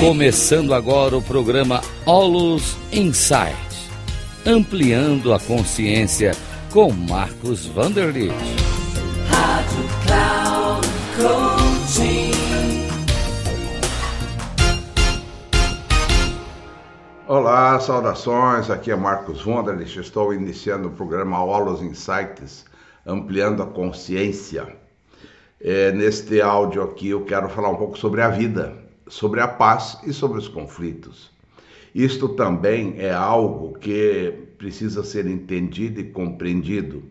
Começando agora o programa Olus Insight, ampliando a consciência com Marcos Vanderlit. Rádio Cloud Coaching. Olá, saudações. Aqui é Marcos Vanderlit. Estou iniciando o programa Olus Insights, ampliando a consciência. É, neste áudio aqui eu quero falar um pouco sobre a vida sobre a paz e sobre os conflitos. Isto também é algo que precisa ser entendido e compreendido.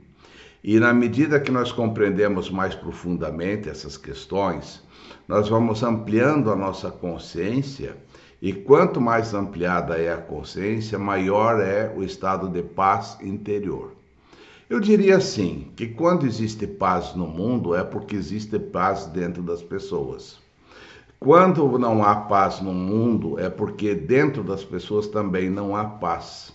E na medida que nós compreendemos mais profundamente essas questões, nós vamos ampliando a nossa consciência, e quanto mais ampliada é a consciência, maior é o estado de paz interior. Eu diria assim, que quando existe paz no mundo é porque existe paz dentro das pessoas. Quando não há paz no mundo, é porque dentro das pessoas também não há paz.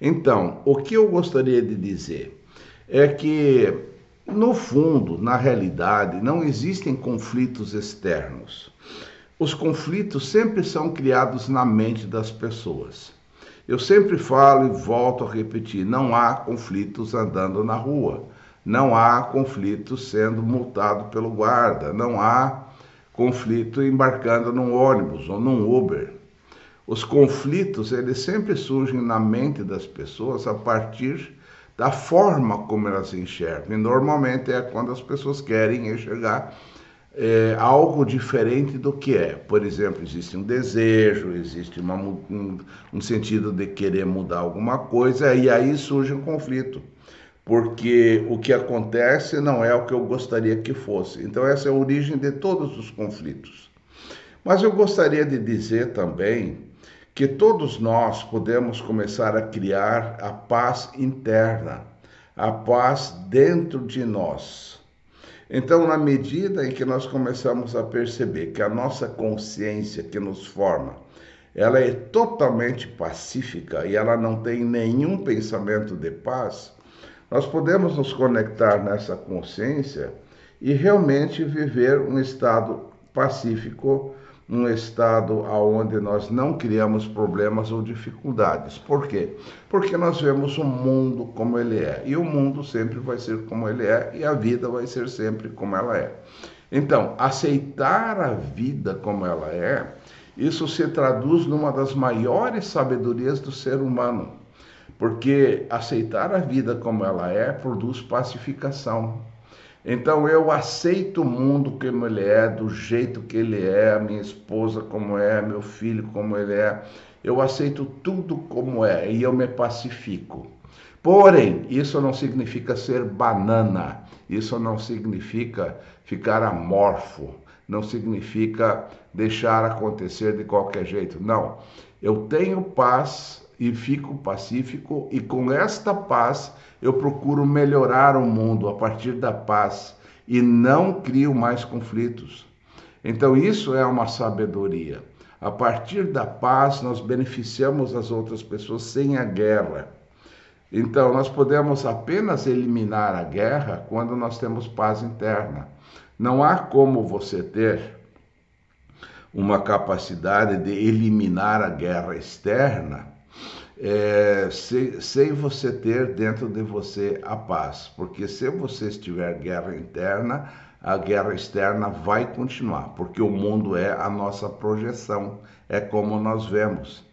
Então, o que eu gostaria de dizer é que, no fundo, na realidade, não existem conflitos externos. Os conflitos sempre são criados na mente das pessoas. Eu sempre falo e volto a repetir: não há conflitos andando na rua, não há conflitos sendo multado pelo guarda, não há conflito embarcando num ônibus ou num Uber. Os conflitos, eles sempre surgem na mente das pessoas a partir da forma como elas enxergam. E normalmente é quando as pessoas querem enxergar é, algo diferente do que é. Por exemplo, existe um desejo, existe uma, um, um sentido de querer mudar alguma coisa, e aí surge um conflito porque o que acontece não é o que eu gostaria que fosse. Então, essa é a origem de todos os conflitos. Mas eu gostaria de dizer também que todos nós podemos começar a criar a paz interna, a paz dentro de nós. Então, na medida em que nós começamos a perceber que a nossa consciência que nos forma, ela é totalmente pacífica e ela não tem nenhum pensamento de paz, nós podemos nos conectar nessa consciência e realmente viver um estado pacífico, um estado onde nós não criamos problemas ou dificuldades. Por quê? Porque nós vemos o mundo como ele é, e o mundo sempre vai ser como ele é, e a vida vai ser sempre como ela é. Então, aceitar a vida como ela é, isso se traduz numa das maiores sabedorias do ser humano porque aceitar a vida como ela é produz pacificação. Então eu aceito o mundo como ele é, do jeito que ele é, minha esposa como é, meu filho como ele é. Eu aceito tudo como é e eu me pacifico. Porém, isso não significa ser banana, isso não significa ficar amorfo, não significa deixar acontecer de qualquer jeito. Não. Eu tenho paz e fico pacífico, e com esta paz eu procuro melhorar o mundo a partir da paz e não crio mais conflitos. Então, isso é uma sabedoria. A partir da paz, nós beneficiamos as outras pessoas sem a guerra. Então, nós podemos apenas eliminar a guerra quando nós temos paz interna. Não há como você ter uma capacidade de eliminar a guerra externa é, sem, sem você ter dentro de você a paz, porque se você estiver guerra interna, a guerra externa vai continuar, porque o mundo é a nossa projeção, é como nós vemos.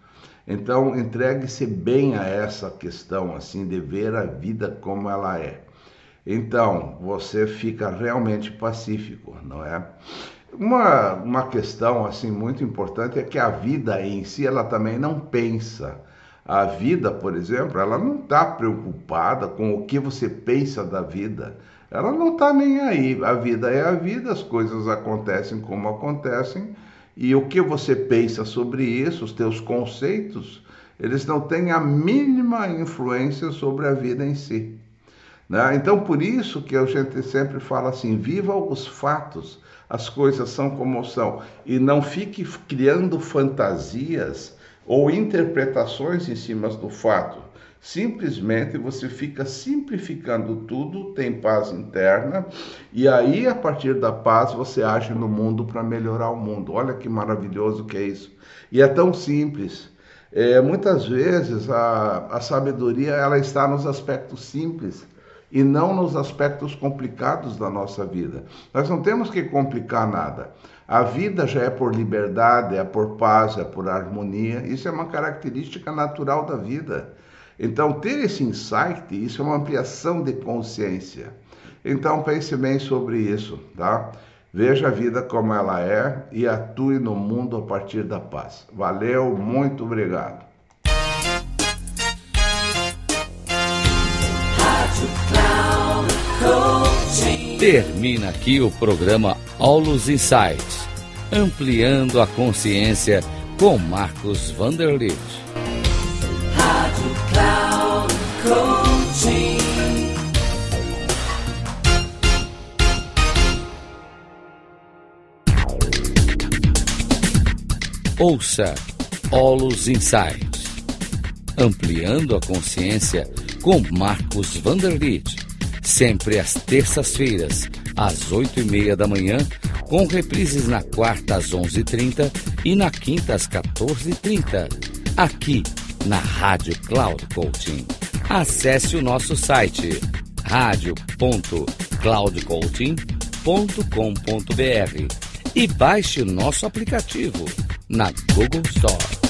Então, entregue-se bem a essa questão, assim, de ver a vida como ela é. Então, você fica realmente pacífico, não é? Uma, uma questão, assim, muito importante é que a vida em si, ela também não pensa. A vida, por exemplo, ela não está preocupada com o que você pensa da vida. Ela não está nem aí. A vida é a vida, as coisas acontecem como acontecem. E o que você pensa sobre isso, os teus conceitos, eles não têm a mínima influência sobre a vida em si. Né? Então, por isso que a gente sempre fala assim: viva os fatos, as coisas são como são, e não fique criando fantasias ou interpretações em cima do fato. Simplesmente você fica simplificando tudo, tem paz interna, e aí a partir da paz você age no mundo para melhorar o mundo. Olha que maravilhoso que é isso. E é tão simples. É, muitas vezes a, a sabedoria ela está nos aspectos simples e não nos aspectos complicados da nossa vida. Nós não temos que complicar nada. A vida já é por liberdade, é por paz, é por harmonia. Isso é uma característica natural da vida. Então, ter esse insight, isso é uma ampliação de consciência. Então, pense bem sobre isso, tá? Veja a vida como ela é e atue no mundo a partir da paz. Valeu, muito obrigado. Termina aqui o programa Aulos Insights, ampliando a consciência com Marcos Vanderlitt. Ouça Olos Insights, ampliando a consciência com Marcos Vanderlitt, sempre às terças-feiras, às oito e meia da manhã, com reprises na quarta às onze e trinta e na quinta às quatorze e trinta, aqui na Rádio Cloud Coaching. Acesse o nosso site radio.cloudcoaching.com.br e baixe o nosso aplicativo na Google Store.